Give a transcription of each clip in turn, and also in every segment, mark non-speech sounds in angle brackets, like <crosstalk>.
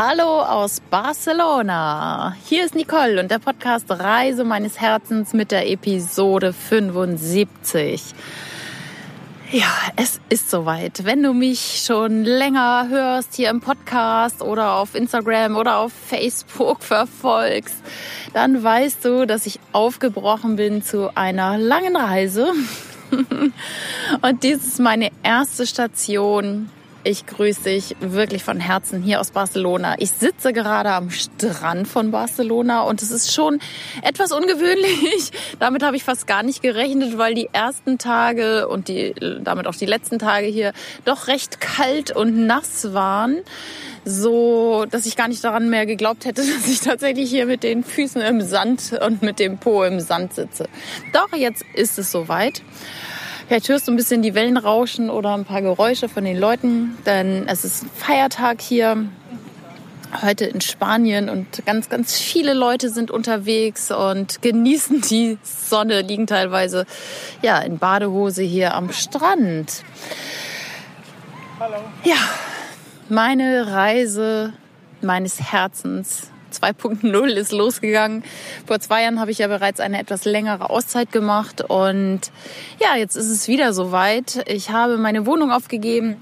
Hallo aus Barcelona. Hier ist Nicole und der Podcast Reise meines Herzens mit der Episode 75. Ja, es ist soweit. Wenn du mich schon länger hörst hier im Podcast oder auf Instagram oder auf Facebook <laughs> verfolgst, dann weißt du, dass ich aufgebrochen bin zu einer langen Reise. <laughs> Und dies ist meine erste Station ich grüße dich wirklich von Herzen hier aus Barcelona. Ich sitze gerade am Strand von Barcelona und es ist schon etwas ungewöhnlich. <laughs> Damit habe ich fast gar nicht gerechnet, weil die ersten Tage und die, damit auch die letzten Tage hier doch recht kalt und nass waren. So, dass ich gar nicht daran mehr geglaubt hätte, <laughs> dass ich tatsächlich hier mit den Füßen im Sand und mit dem Po im Sand sitze. Doch, jetzt ist es soweit. Vielleicht hörst du ein bisschen die Wellen rauschen oder ein paar Geräusche von den Leuten, denn es ist ein Feiertag hier heute in Spanien und ganz, ganz viele Leute sind unterwegs und genießen die Sonne, liegen teilweise ja in Badehose hier am Strand. Hallo. Ja, meine Reise meines Herzens 2.0 ist losgegangen. Vor zwei Jahren habe ich ja bereits eine etwas längere Auszeit gemacht und ja, jetzt ist es wieder soweit. Ich habe meine Wohnung aufgegeben.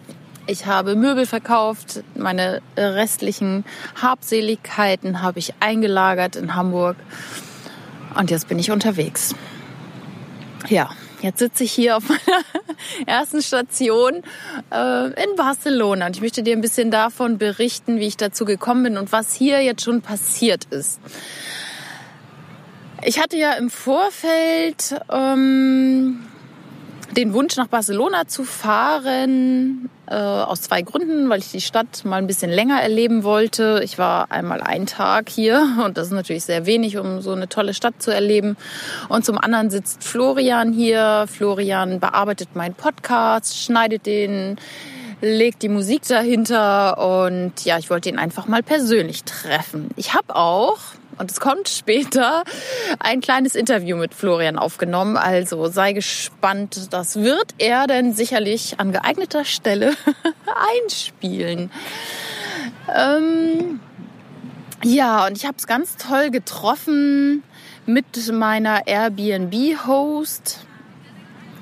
Ich habe Möbel verkauft, meine restlichen Habseligkeiten habe ich eingelagert in Hamburg und jetzt bin ich unterwegs. Ja, Jetzt sitze ich hier auf <laughs> meiner ersten Station äh, in Barcelona und ich möchte dir ein bisschen davon berichten, wie ich dazu gekommen bin und was hier jetzt schon passiert ist. Ich hatte ja im Vorfeld ähm, den Wunsch, nach Barcelona zu fahren, äh, aus zwei Gründen, weil ich die Stadt mal ein bisschen länger erleben wollte. Ich war einmal einen Tag hier <laughs> und das ist natürlich sehr wenig, um so eine tolle Stadt zu erleben. Und zum anderen sitzt Florian hier. Florian bearbeitet meinen Podcast, schneidet den legt die Musik dahinter und ja, ich wollte ihn einfach mal persönlich treffen. Ich habe auch und es kommt später ein kleines Interview mit Florian aufgenommen. Also sei gespannt. Das wird er denn sicherlich an geeigneter Stelle <laughs> einspielen. Ähm, ja, und ich habe es ganz toll getroffen mit meiner Airbnb-Host.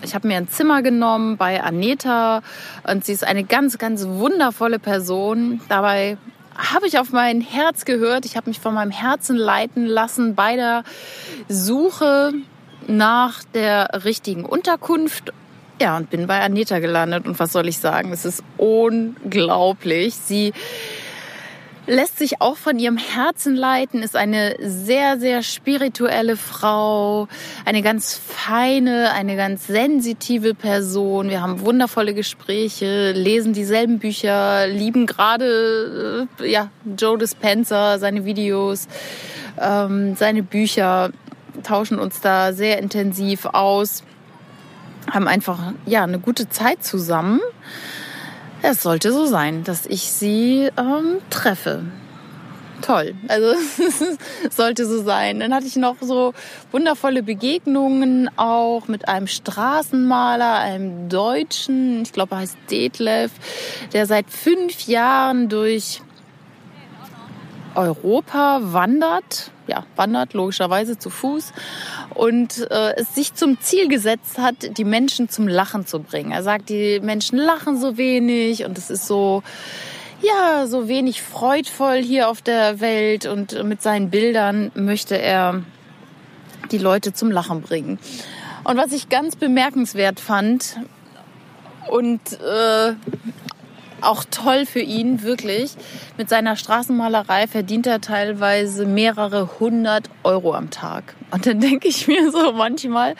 Ich habe mir ein Zimmer genommen bei Aneta und sie ist eine ganz, ganz wundervolle Person. Dabei habe ich auf mein Herz gehört. Ich habe mich von meinem Herzen leiten lassen bei der Suche nach der richtigen Unterkunft. Ja, und bin bei Anita gelandet. Und was soll ich sagen? Es ist unglaublich. Sie lässt sich auch von ihrem Herzen leiten, ist eine sehr, sehr spirituelle Frau, eine ganz feine, eine ganz sensitive Person. Wir haben wundervolle Gespräche, lesen dieselben Bücher, lieben gerade äh, ja, Joe Dispenza, seine Videos, ähm, seine Bücher, tauschen uns da sehr intensiv aus, haben einfach ja eine gute Zeit zusammen. Es sollte so sein, dass ich sie ähm, treffe. Toll. Also <laughs> sollte so sein. Dann hatte ich noch so wundervolle Begegnungen auch mit einem Straßenmaler, einem Deutschen, ich glaube er heißt Detlef, der seit fünf Jahren durch Europa wandert, ja, wandert logischerweise zu Fuß und äh, es sich zum Ziel gesetzt hat, die Menschen zum Lachen zu bringen. Er sagt, die Menschen lachen so wenig und es ist so, ja, so wenig freudvoll hier auf der Welt und mit seinen Bildern möchte er die Leute zum Lachen bringen. Und was ich ganz bemerkenswert fand und äh, auch toll für ihn, wirklich. Mit seiner Straßenmalerei verdient er teilweise mehrere hundert Euro am Tag. Und dann denke ich mir so manchmal,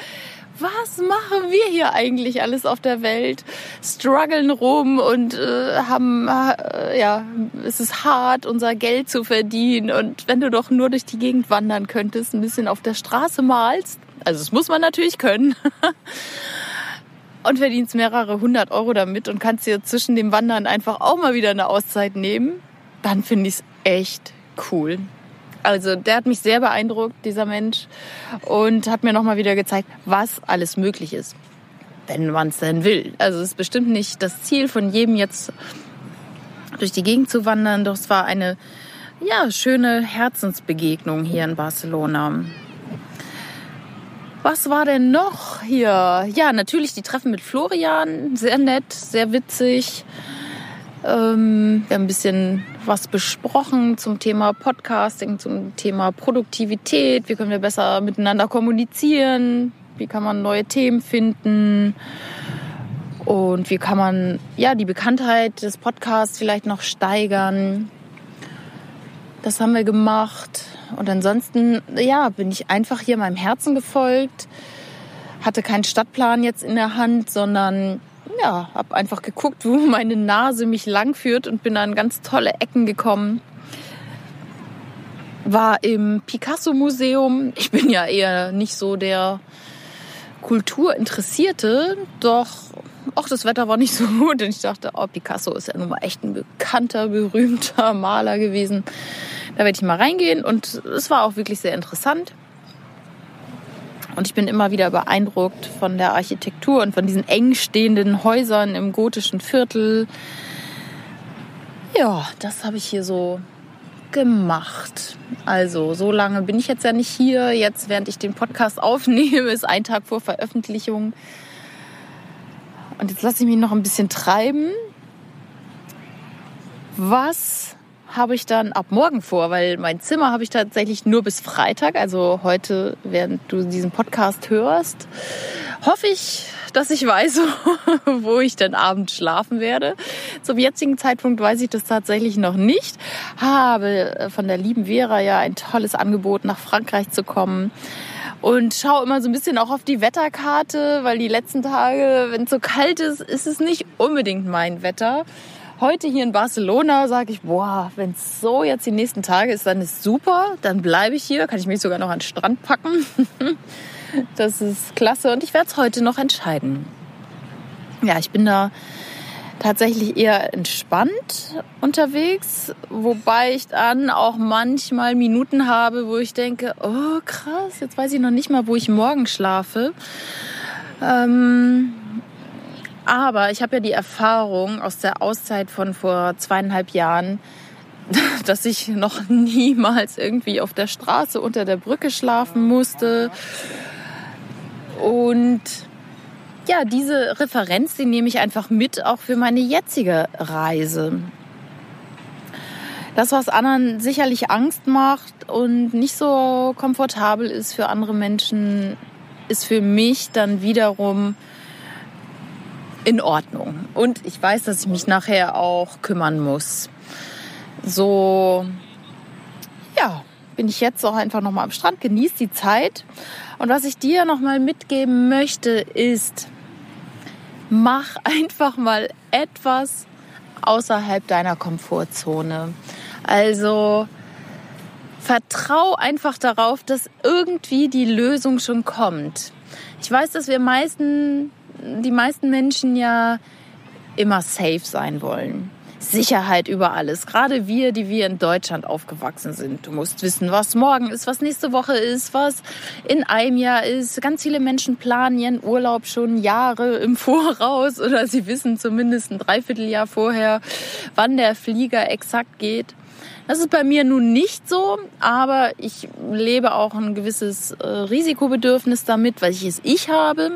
was machen wir hier eigentlich alles auf der Welt? Struggeln rum und äh, haben, äh, ja, es ist hart, unser Geld zu verdienen. Und wenn du doch nur durch die Gegend wandern könntest, ein bisschen auf der Straße malst, also das muss man natürlich können. <laughs> und verdienst mehrere hundert Euro damit und kannst dir zwischen dem Wandern einfach auch mal wieder eine Auszeit nehmen, dann finde ich es echt cool. Also der hat mich sehr beeindruckt, dieser Mensch, und hat mir nochmal wieder gezeigt, was alles möglich ist, wenn man es denn will. Also es ist bestimmt nicht das Ziel von jedem jetzt durch die Gegend zu wandern. Doch es war eine ja, schöne Herzensbegegnung hier in Barcelona. Was war denn noch hier? Ja, natürlich die Treffen mit Florian. Sehr nett, sehr witzig. Ähm, wir haben ein bisschen was besprochen zum Thema Podcasting, zum Thema Produktivität. Wie können wir besser miteinander kommunizieren? Wie kann man neue Themen finden? Und wie kann man ja die Bekanntheit des Podcasts vielleicht noch steigern? Das haben wir gemacht. Und ansonsten, ja, bin ich einfach hier meinem Herzen gefolgt. Hatte keinen Stadtplan jetzt in der Hand, sondern ja, habe einfach geguckt, wo <laughs> meine Nase mich lang führt und bin an ganz tolle Ecken gekommen. War im Picasso-Museum. Ich bin ja eher nicht so der Kulturinteressierte, doch auch das Wetter war nicht so gut und ich dachte, oh, Picasso ist ja nun mal echt ein bekannter, berühmter <laughs> Maler gewesen. Da werde ich mal reingehen und es war auch wirklich sehr interessant. Und ich bin immer wieder beeindruckt von der Architektur und von diesen eng stehenden Häusern im gotischen Viertel. Ja, das habe ich hier so gemacht. Also, so lange bin ich jetzt ja nicht hier. Jetzt, während ich den Podcast aufnehme, ist ein Tag vor Veröffentlichung. Und jetzt lasse ich mich noch ein bisschen treiben. Was habe ich dann ab morgen vor, weil mein Zimmer habe ich tatsächlich nur bis Freitag, also heute, während du diesen Podcast hörst, hoffe ich, dass ich weiß, <laughs> wo ich dann abends schlafen werde. Zum jetzigen Zeitpunkt weiß ich das tatsächlich noch nicht. Habe von der lieben Vera ja ein tolles Angebot, nach Frankreich zu kommen und schaue immer so ein bisschen auch auf die Wetterkarte, weil die letzten Tage, wenn es so kalt ist, ist es nicht unbedingt mein Wetter heute hier in Barcelona sage ich, boah, wenn es so jetzt die nächsten Tage ist, dann ist super, dann bleibe ich hier, kann ich mich sogar noch an den Strand packen. <laughs> das ist klasse und ich werde es heute noch entscheiden. Ja, ich bin da tatsächlich eher entspannt unterwegs, wobei ich dann auch manchmal Minuten habe, wo ich denke, oh krass, jetzt weiß ich noch nicht mal, wo ich morgen schlafe. Ähm, aber ich habe ja die Erfahrung aus der Auszeit von vor zweieinhalb Jahren, <laughs> dass ich noch niemals irgendwie auf der Straße unter der Brücke schlafen musste. Und ja, diese Referenz, die nehme ich einfach mit, auch für meine jetzige Reise. Das, was anderen sicherlich Angst macht und nicht so komfortabel ist für andere Menschen, ist für mich dann wiederum in Ordnung. Und ich weiß, dass ich mich nachher auch kümmern muss. So, ja, bin ich jetzt auch einfach nochmal am Strand, genieße die Zeit. Und was ich dir nochmal mitgeben möchte, ist, mach einfach mal etwas außerhalb deiner Komfortzone. Also vertrau einfach darauf, dass irgendwie die Lösung schon kommt. Ich weiß, dass wir meisten die meisten Menschen ja immer safe sein wollen. Sicherheit über alles. Gerade wir, die wir in Deutschland aufgewachsen sind. Du musst wissen, was morgen ist, was nächste Woche ist, was in einem Jahr ist. Ganz viele Menschen planen ihren Urlaub schon Jahre im <laughs> Voraus oder sie wissen zumindest ein Dreivierteljahr vorher, wann der Flieger exakt geht. Das ist bei mir nun nicht so, aber ich lebe auch ein gewisses äh, Risikobedürfnis damit, weil ich es ich habe.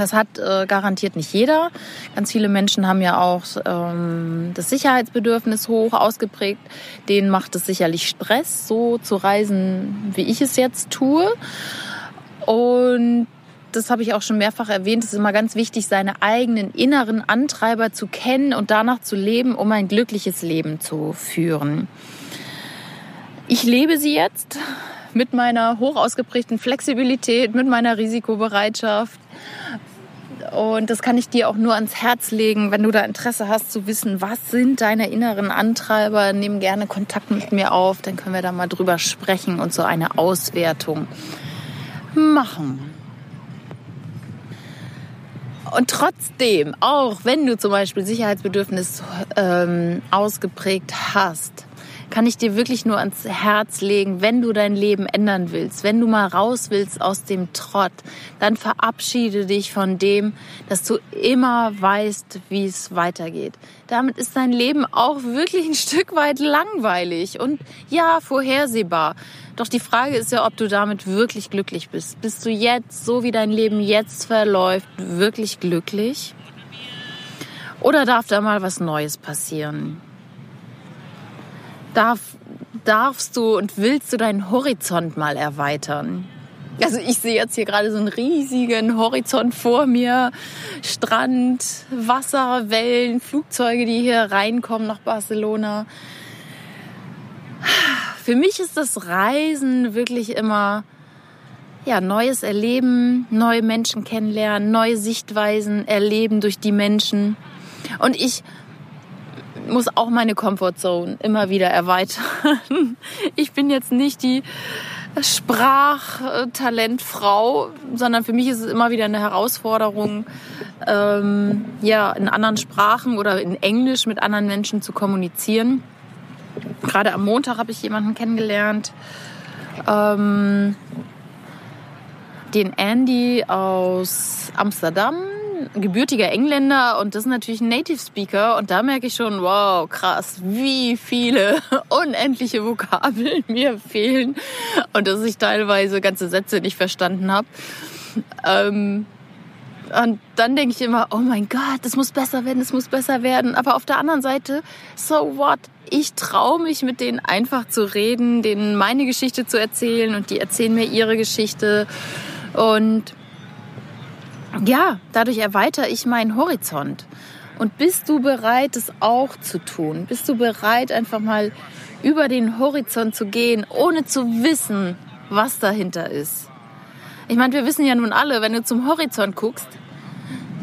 Das hat äh, garantiert nicht jeder. Ganz viele Menschen haben ja auch ähm, das Sicherheitsbedürfnis hoch ausgeprägt. Denen macht es sicherlich Stress, so zu reisen, wie ich es jetzt tue. Und das habe ich auch schon mehrfach erwähnt. Es ist immer ganz wichtig, seine eigenen inneren Antreiber zu kennen und danach zu leben, um ein glückliches Leben zu führen. Ich lebe sie jetzt mit meiner hoch ausgeprägten Flexibilität, mit meiner Risikobereitschaft, und das kann ich dir auch nur ans Herz legen, wenn du da Interesse hast zu wissen, was sind deine inneren Antreiber, nimm gerne Kontakt mit mir auf, dann können wir da mal drüber sprechen und so eine Auswertung machen. Und trotzdem, auch wenn du zum Beispiel Sicherheitsbedürfnis ähm, ausgeprägt hast, kann ich dir wirklich nur ans Herz legen, wenn du dein Leben ändern willst, wenn du mal raus willst aus dem Trott, dann verabschiede dich von dem, dass du immer weißt, wie es weitergeht. Damit ist dein Leben auch wirklich ein Stück weit langweilig und ja, vorhersehbar. Doch die Frage ist ja, ob du damit wirklich glücklich bist. Bist du jetzt, so wie dein Leben jetzt verläuft, wirklich glücklich? Oder darf da mal was Neues passieren? Darf, darfst du und willst du deinen Horizont mal erweitern? Also ich sehe jetzt hier gerade so einen riesigen Horizont vor mir. Strand, Wasser, Wellen, Flugzeuge, die hier reinkommen nach Barcelona. Für mich ist das Reisen wirklich immer ja, neues Erleben, neue Menschen kennenlernen, neue Sichtweisen erleben durch die Menschen. Und ich muss auch meine Comfortzone immer wieder erweitern. <laughs> Ich bin jetzt nicht die Sprachtalentfrau, sondern für mich ist es immer wieder eine Herausforderung, ähm, ja, in anderen Sprachen oder in Englisch mit anderen Menschen zu kommunizieren. Gerade am Montag habe ich jemanden kennengelernt, ähm, den Andy aus Amsterdam, gebürtiger Engländer und das ist natürlich ein Native Speaker und da merke ich schon, wow, krass, wie viele <laughs> unendliche Vokabeln <laughs> mir fehlen und dass ich teilweise ganze Sätze nicht verstanden habe. Ähm, und dann denke ich immer, oh mein Gott, das muss besser werden, das muss besser werden. Aber auf der anderen Seite, so what? Ich traue mich mit denen einfach zu reden, denen meine Geschichte zu erzählen und die erzählen mir ihre Geschichte. Und ja, dadurch erweitere ich meinen Horizont. Und bist du bereit, es auch zu tun? Bist du bereit, einfach mal über den Horizont zu gehen, ohne zu wissen, was dahinter ist? Ich meine, wir wissen ja nun alle, wenn du zum Horizont guckst,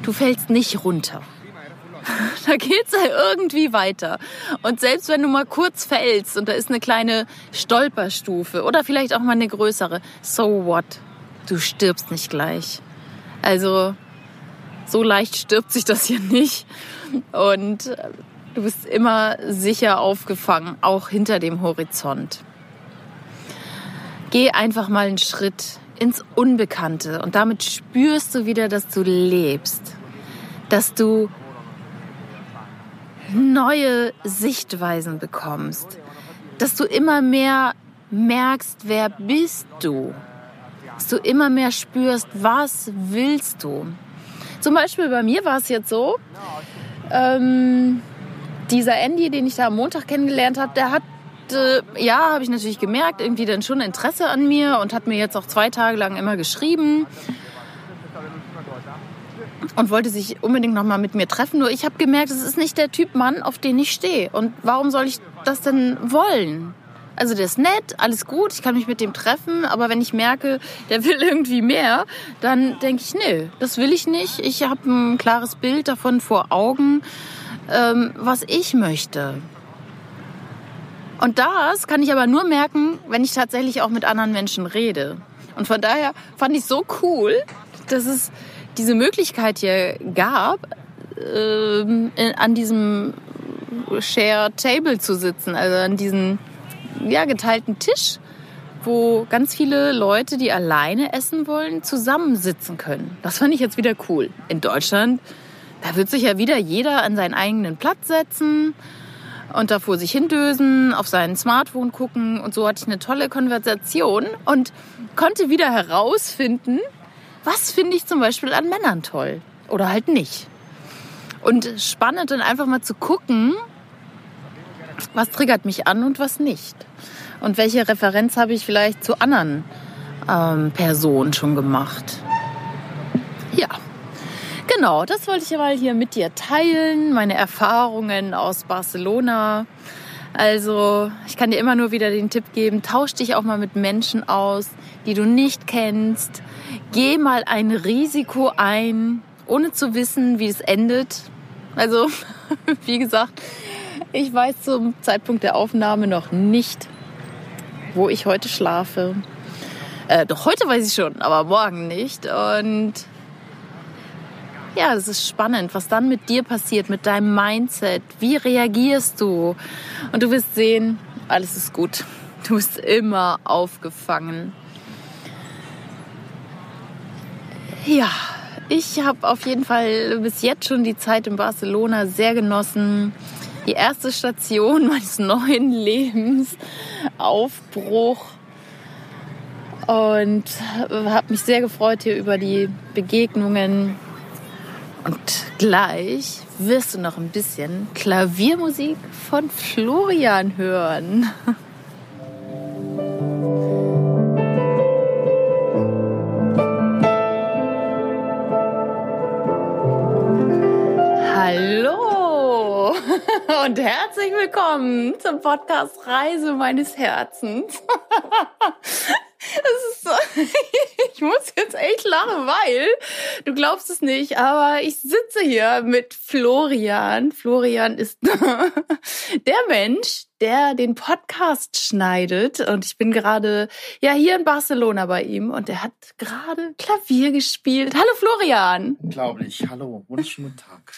du fällst nicht runter. <laughs> Da geht's ja irgendwie weiter. Und selbst wenn du mal kurz fällst und da ist eine kleine Stolperstufe oder vielleicht auch mal eine größere, so what? Du stirbst nicht gleich. Also so leicht stirbt sich das hier nicht. Und du bist immer sicher aufgefangen, auch hinter dem Horizont. Geh einfach mal einen Schritt ins Unbekannte und damit spürst du wieder, dass du lebst, dass du neue Sichtweisen bekommst, dass du immer mehr merkst, wer bist du, dass du immer mehr spürst, was willst du. Zum Beispiel bei mir war es jetzt so, ähm, dieser Andy, den ich da am Montag kennengelernt habe, der hat ja, habe ich natürlich gemerkt, irgendwie dann schon Interesse an mir und hat mir jetzt auch zwei Tage lang immer geschrieben und wollte sich unbedingt noch mal mit mir treffen. Nur ich habe gemerkt, es ist nicht der Typ Mann, auf den ich stehe. Und warum soll ich das denn wollen? Also der ist nett, alles gut, ich kann mich mit dem treffen, aber wenn ich merke, der will <laughs> irgendwie mehr, dann denke ich, nee, das will ich nicht. Ich habe ein klares Bild davon vor Augen, ähm, was ich möchte. Und das kann ich aber nur merken, wenn ich tatsächlich auch mit anderen Menschen rede. Und von daher fand ich so cool, dass es diese Möglichkeit hier gab, ähm, an diesem Share Table zu sitzen, also an diesem ja, geteilten Tisch, wo ganz viele Leute, die alleine essen wollen, zusammensitzen können. Das fand ich jetzt wieder cool. In Deutschland, da wird sich ja wieder jeder an seinen eigenen Platz setzen und da vor sich hindösen, auf seinen Smartphone gucken und so hatte ich eine tolle Konversation und konnte wieder herausfinden, was finde ich zum Beispiel an Männern toll oder halt nicht. Und spannend dann einfach mal zu gucken, was triggert mich an und was nicht. Und welche Referenz habe ich vielleicht zu anderen ähm, Personen schon gemacht. Ja, genau, das wollte ich mal hier mit dir teilen, meine Erfahrungen aus Barcelona. Also, ich kann dir immer nur wieder den Tipp geben, tausch dich auch mal mit Menschen aus, die du nicht kennst. Geh mal ein Risiko ein, ohne zu wissen, wie es endet. Also, <laughs> wie gesagt, ich weiß zum Zeitpunkt der Aufnahme noch nicht, wo ich heute schlafe. Äh, doch heute weiß ich schon, aber morgen nicht. Und ja, das ist spannend, was dann mit dir passiert, mit deinem Mindset. Wie reagierst du? Und du wirst sehen, alles ist gut. Du bist immer aufgefangen. Ja, ich habe auf jeden Fall bis jetzt schon die Zeit in Barcelona sehr genossen. Die erste Station meines <laughs> neuen Lebens, Aufbruch. Und habe mich sehr gefreut hier über die Begegnungen. Und gleich wirst du noch ein bisschen Klaviermusik von Florian hören. <laughs> Hallo <laughs> und herzlich willkommen zum Podcast Reise meines Herzens. <laughs> Das ist so, ich muss lachen, weil du glaubst es nicht, aber ich sitze hier mit Florian. Florian ist <laughs> der Mensch, der den Podcast schneidet und ich bin gerade ja hier in Barcelona bei ihm und er hat gerade Klavier gespielt. Hallo Florian. Unglaublich. Hallo, wunderschönen Tag.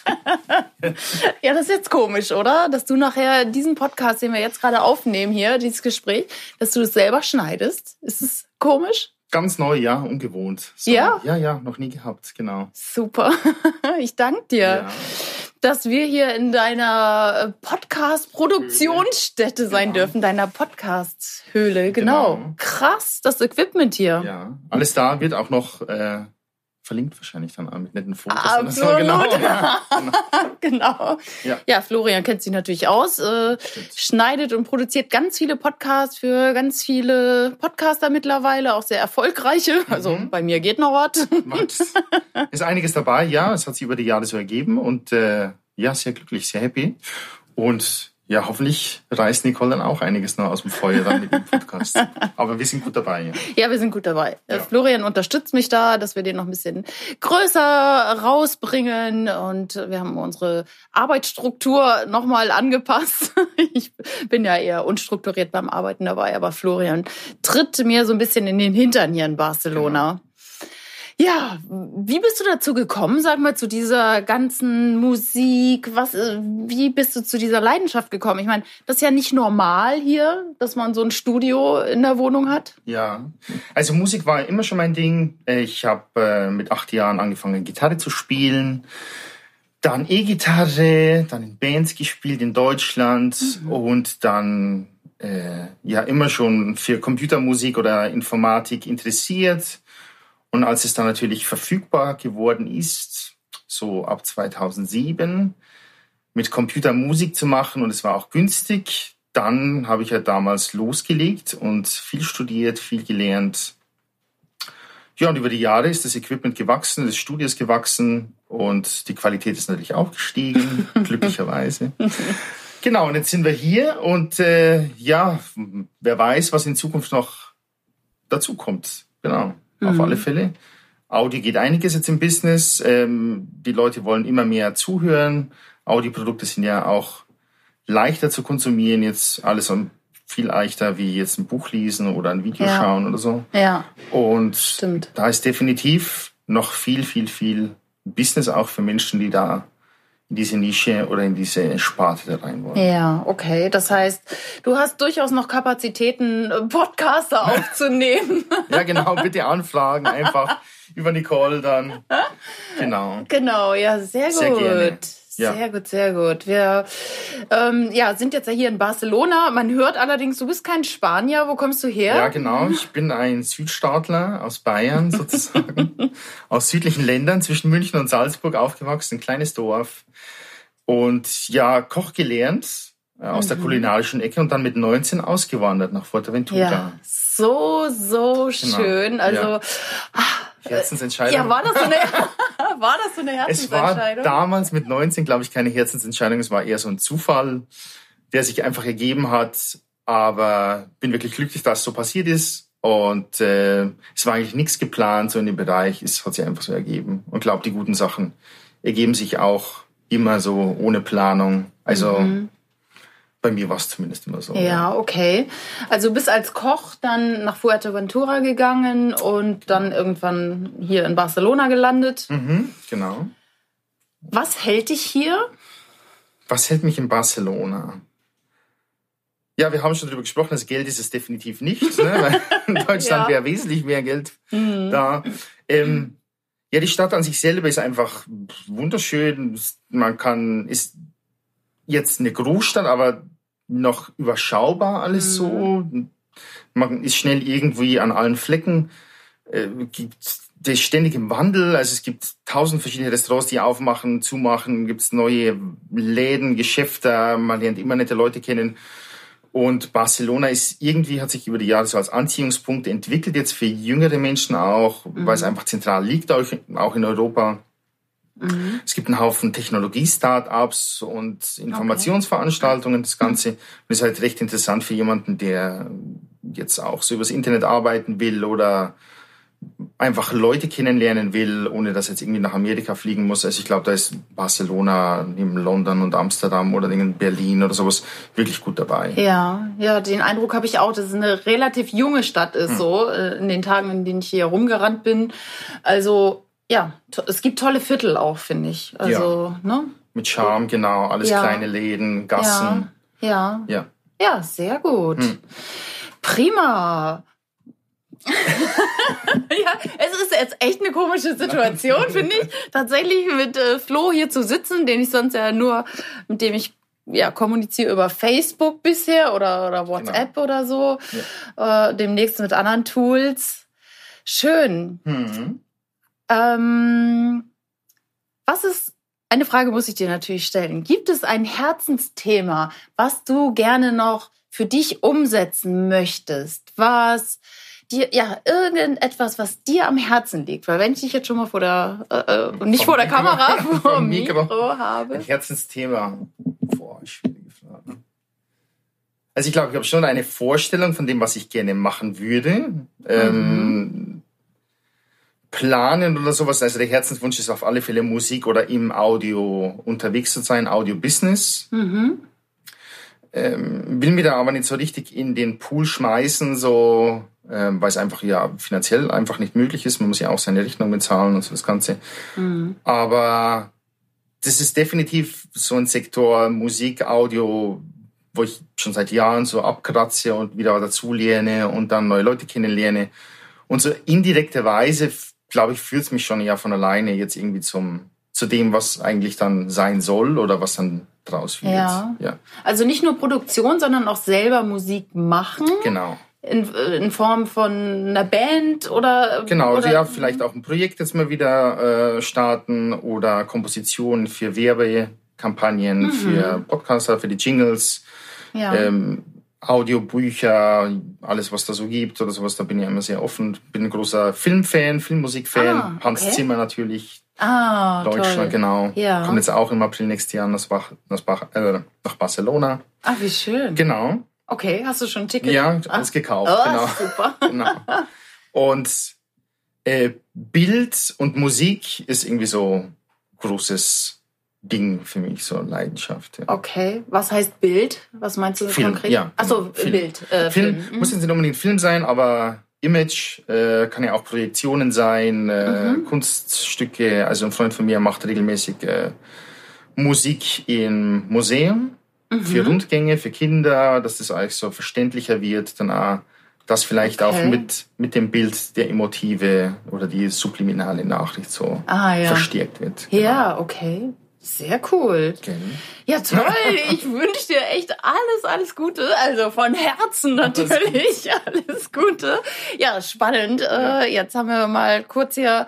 <laughs> ja, das ist jetzt komisch, oder? Dass du nachher diesen Podcast, den wir jetzt gerade aufnehmen hier, dieses Gespräch, dass du das selber schneidest. Ist es komisch? Ganz neu, ja, ungewohnt. So, ja? Ja, ja, noch nie gehabt, genau. Super. <laughs> Ich danke dir, ja. dass wir hier in deiner äh, Podcast-Produktionsstätte sein genau. dürfen, deiner Podcast-Höhle. Genau. genau. Krass, das Equipment hier. Ja, alles da wird auch noch äh, verlinkt wahrscheinlich dann mit netten Fotos. Absolut. <laughs> Genau. genau. Ja. ja. Florian kennt sich natürlich aus, äh, schneidet und produziert ganz viele Podcasts für ganz viele Podcaster mittlerweile, auch sehr erfolgreiche. Also mhm. bei mir geht noch was. <laughs> Ist einiges dabei, ja. Es hat sich über die Jahre so ergeben und äh, ja, sehr glücklich, sehr happy. Und ja, hoffentlich reißt Nicole dann auch einiges noch aus dem Feuer dann mit dem <laughs> Podcast. Aber wir sind gut dabei. Ja, ja wir sind gut dabei. Äh, ja. Florian unterstützt mich da, dass wir den noch ein bisschen größer rausbringen. Und wir haben unsere Arbeitsstruktur nochmal angepasst. <laughs> Ich bin ja eher unstrukturiert beim Arbeiten dabei, aber Florian tritt mir so ein bisschen in den Hintern hier in Barcelona. Genau. Ja, wie bist du dazu gekommen, sag mal, zu dieser ganzen Musik? Was, äh, wie bist du zu dieser Leidenschaft gekommen? Ich meine, das ist ja nicht normal hier, dass man so ein Studio in der Wohnung hat. Ja, also Musik war immer schon mein Ding. Ich habe äh, mit acht Jahren angefangen, Gitarre zu spielen. Dann E-Gitarre, dann in Bands gespielt in Deutschland mhm. und dann äh, ja immer schon für Computermusik oder Informatik interessiert und als es dann natürlich verfügbar geworden ist, so ab 2007, mit Computermusik zu machen und es war auch günstig, dann habe ich ja damals losgelegt und viel studiert, viel gelernt. Ja, und über die Jahre ist das Equipment gewachsen, das Studio ist gewachsen und die Qualität ist natürlich auch gestiegen, <laughs> glücklicherweise. Genau, und jetzt sind wir hier und äh, ja, wer weiß, was in Zukunft noch dazu kommt. Genau auf mhm. alle Fälle. Audi geht einiges jetzt im Business. Ähm, die Leute wollen immer mehr zuhören. Audi-Produkte sind ja auch leichter zu konsumieren. Jetzt alles viel leichter wie jetzt ein Buch lesen oder ein Video ja. schauen oder so. Ja. Und Stimmt. da ist definitiv noch viel, viel, viel Business auch für Menschen, die da in diese Nische oder in diese Sparte rein wollen. Ja, okay. Das heißt, du hast durchaus noch Kapazitäten, Podcaster <laughs> aufzunehmen. ja, genau. Bitte anfragen einfach <laughs> über Nicole dann. <laughs> Genau. Genau, ja, sehr gut. Sehr gerne. Ja. Sehr gut, sehr gut. Wir ähm, ja, sind jetzt ja hier in Barcelona. Man hört allerdings, du bist kein Spanier. Wo kommst du her? Ja, genau. Ich bin ein Südstaatler aus Bayern <laughs> sozusagen. aus südlichen Ländern zwischen München und Salzburg aufgewachsen. Ein kleines Dorf. Und ja, Koch gelernt äh, aus mhm. der kulinarischen Ecke und dann mit 19 ausgewandert nach Fuerteventura. Ja, so, so genau. schön. Also, ja. ach, Herzensentscheidung. Ja, war das so eine, <laughs> <laughs> war das so eine Herzensentscheidung? Es war damals mit 19, glaube ich, keine Herzensentscheidung. Es war eher so ein Zufall, der sich einfach ergeben hat. Aber bin wirklich glücklich, dass es so passiert ist. Und äh, es war eigentlich nichts geplant so in dem Bereich. Es hat sich einfach so ergeben. Und glaube, die guten Sachen ergeben sich auch immer so ohne Planung. Also mhm. Bei mir war es zumindest immer so. Ja, ja, okay. Also bist als Koch dann nach Fuerteventura gegangen und dann irgendwann hier in Barcelona gelandet. Mhm, genau. Was hält dich hier? Was hält mich in Barcelona? Ja, wir haben schon darüber gesprochen, das Geld ist es definitiv nicht. Ne? Weil <laughs> in Deutschland ja. wäre wesentlich mehr Geld mhm. da. Ähm, ja, die Stadt an sich selber ist einfach wunderschön. Man kann, ist jetzt eine Großstadt, aber noch überschaubar alles mhm. so. Man ist schnell irgendwie an allen Flecken. Äh, gibt der ist ständig im Wandel. Also es gibt tausend verschiedene Restaurants, die aufmachen, zumachen. Gibt es neue Läden, Geschäfte. Man lernt immer nette Leute kennen. Und Barcelona ist irgendwie, hat sich über die Jahre so als Anziehungspunkt entwickelt, jetzt für jüngere Menschen auch, mhm. weil es einfach zentral liegt, auch in Europa. Mhm. Es gibt einen Haufen Technologie-Startups und Informationsveranstaltungen, das Ganze. Und ist halt recht interessant für jemanden, der jetzt auch so übers Internet arbeiten will oder einfach Leute kennenlernen will, ohne dass jetzt irgendwie nach Amerika fliegen muss. Also ich glaube, da ist Barcelona, neben London und Amsterdam oder in Berlin oder sowas wirklich gut dabei. Ja, ja, den Eindruck habe ich auch, dass es eine relativ junge Stadt ist, hm. so äh, in den Tagen, in denen ich hier rumgerannt bin. Also ja, es gibt tolle Viertel auch, finde ich. Also, ja. ne? Mit Charme, genau. Alles ja. kleine Läden, Gassen. Ja. Ja, ja. ja sehr gut. Hm. Prima. <laughs> ja, es ist jetzt echt eine komische Situation, finde ich. Tatsächlich mit äh, Flo hier zu sitzen, den ich sonst ja nur, mit dem ich ja, kommuniziere über Facebook bisher oder, oder WhatsApp genau. oder so. Äh, demnächst mit anderen Tools. Schön. Mhm. Ähm, was ist, eine Frage muss ich dir natürlich stellen. Gibt es ein Herzensthema, was du gerne noch für dich umsetzen möchtest? Was dir, ja, irgendetwas, was dir am Herzen liegt. Weil wenn ich dich jetzt schon mal vor der, äh, äh nicht vor der Mikro, Kamera, <laughs> vor dem Mikro, Mikro habe. Ein Herzensthema. Boah, schwierige Frage. Also ich glaube, ich habe schon eine Vorstellung von dem, was ich gerne machen würde. Ähm, mhm. Planen oder sowas. Also der Herzenswunsch ist auf alle Fälle Musik oder im Audio unterwegs zu sein, Audio-Business. Mhm. Ähm, will mir da aber nicht so richtig in den Pool schmeißen, so ähm, weil es einfach ja finanziell einfach nicht möglich ist. Man muss ja auch seine Rechnung bezahlen und so das Ganze. Mhm. Aber das ist definitiv so ein Sektor Musik, Audio, wo ich schon seit Jahren so abkratze und wieder dazu lerne und dann neue Leute kennenlerne. Und so indirekte Weise, glaube ich, führt es mich schon ja von alleine jetzt irgendwie zum, zu dem, was eigentlich dann sein soll oder was dann draus wird. Ja. ja. Also nicht nur Produktion, sondern auch selber Musik machen. Genau in, in Form von einer Band oder genau oder? ja vielleicht auch ein Projekt jetzt mal wieder äh, starten oder Kompositionen für Werbekampagnen mhm. für Podcaster für die Jingles ja. ähm, Audiobücher alles was da so gibt oder sowas da bin ich immer sehr offen bin ein großer Filmfan Filmmusikfan ah, okay. Hans Zimmer natürlich Ah, Deutschland, toll. genau. Ja. Kommt jetzt auch im April nächstes Jahr nach, äh, nach Barcelona. Ah, wie schön. Genau. Okay, hast du schon ein Ticket? Ja, alles ah. gekauft. Oh, genau. Super. <laughs> genau. Und äh, Bild und Musik ist irgendwie so großes Ding für mich, so Leidenschaft. Ja. Okay, was heißt Bild? Was meinst du Film, konkret? Ja, Achso, genau. Bild. Äh, Film, Film. muss jetzt nicht unbedingt Film sein, aber Image äh, kann ja auch Projektionen sein, äh, mhm. Kunststücke. Also ein Freund von mir macht regelmäßig äh, Musik im Museum mhm. für Rundgänge, für Kinder, dass das eigentlich so verständlicher wird, dann auch, dass vielleicht okay. auch mit, mit dem Bild der emotive oder die subliminale Nachricht so ah, ja. verstärkt wird. Ja, genau. okay. Sehr cool. Okay. Ja, toll. <laughs> Ich wünsche dir echt alles, alles Gute. Also von Herzen natürlich <laughs> alles Gute. Ja, spannend. Ja. Äh, jetzt haben wir mal kurz hier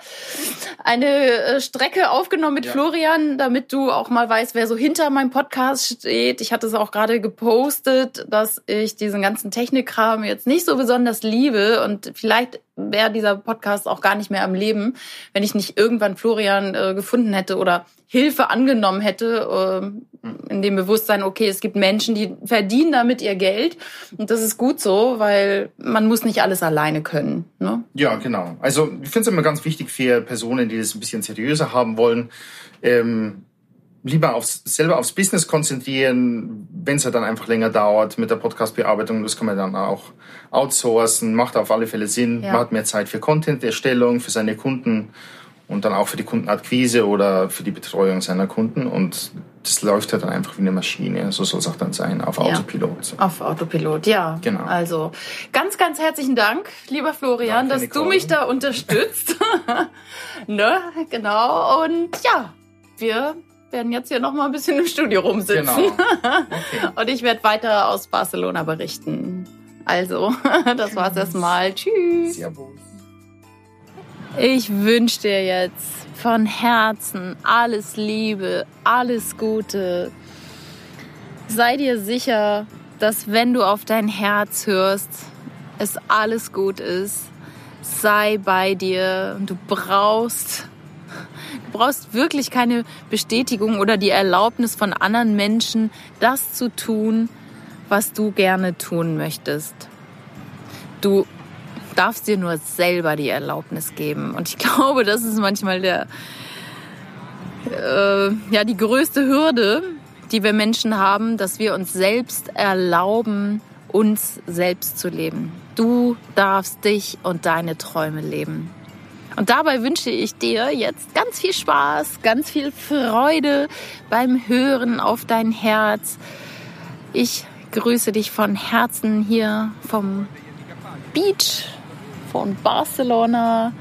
eine äh, Strecke aufgenommen mit ja. Florian, damit du auch mal weißt, wer so hinter meinem Podcast steht. Ich hatte es auch gerade gepostet, dass ich diesen ganzen Technikkram jetzt nicht so besonders liebe und vielleicht wäre dieser Podcast auch gar nicht mehr am Leben, wenn ich nicht irgendwann Florian äh, gefunden hätte oder Hilfe angenommen hätte, äh, in dem Bewusstsein, okay, es gibt Menschen, die verdienen damit ihr Geld und das ist gut so, weil man muss nicht alles alleine können. Ne? Ja, genau. Also ich finde es immer ganz wichtig für Personen, die das ein bisschen seriöser haben wollen, ähm, lieber aufs, selber aufs Business konzentrieren, wenn es ja dann einfach länger dauert mit der Podcast-Bearbeitung. Das kann man dann auch outsourcen, macht auf alle Fälle Sinn. Ja. Man hat mehr Zeit für Content-Erstellung, für seine Kunden und dann auch für die Kundenakquise oder für die Betreuung seiner Kunden und das läuft halt dann einfach wie eine Maschine. So soll es auch dann sein, auf Autopilot. Ja, auf Autopilot, ja. Genau. Also ganz, ganz herzlichen Dank, lieber Florian, Danke, dass Nicole. du mich da unterstützt. <laughs> ne, genau. Und ja, wir werden jetzt hier noch mal ein bisschen im Studio rumsitzen. Genau. Okay. <laughs> Und ich werde weiter aus Barcelona berichten. Also, <laughs> das war's erstmal. Tschüss. Servus. Ich wünsche dir jetzt von Herzen alles Liebe, alles Gute. Sei dir sicher, dass wenn du auf dein Herz hörst, es alles gut ist. Sei bei dir. Du brauchst, brauchst wirklich keine Bestätigung oder die Erlaubnis von anderen Menschen, das zu tun, was du gerne tun möchtest. Du darfst dir nur selber die Erlaubnis geben. Und ich <laughs> glaube, das ist manchmal der, äh, ja, die größte Hürde, die wir Menschen haben, dass wir uns selbst erlauben, uns selbst zu leben. Du darfst dich und deine Träume leben. Und dabei wünsche ich dir jetzt ganz viel Spaß, ganz viel Freude beim Hören auf dein Herz. Ich grüße dich von Herzen hier vom Beach von Barcelona.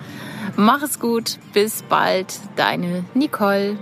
Mach es gut, bis bald, deine Nicole.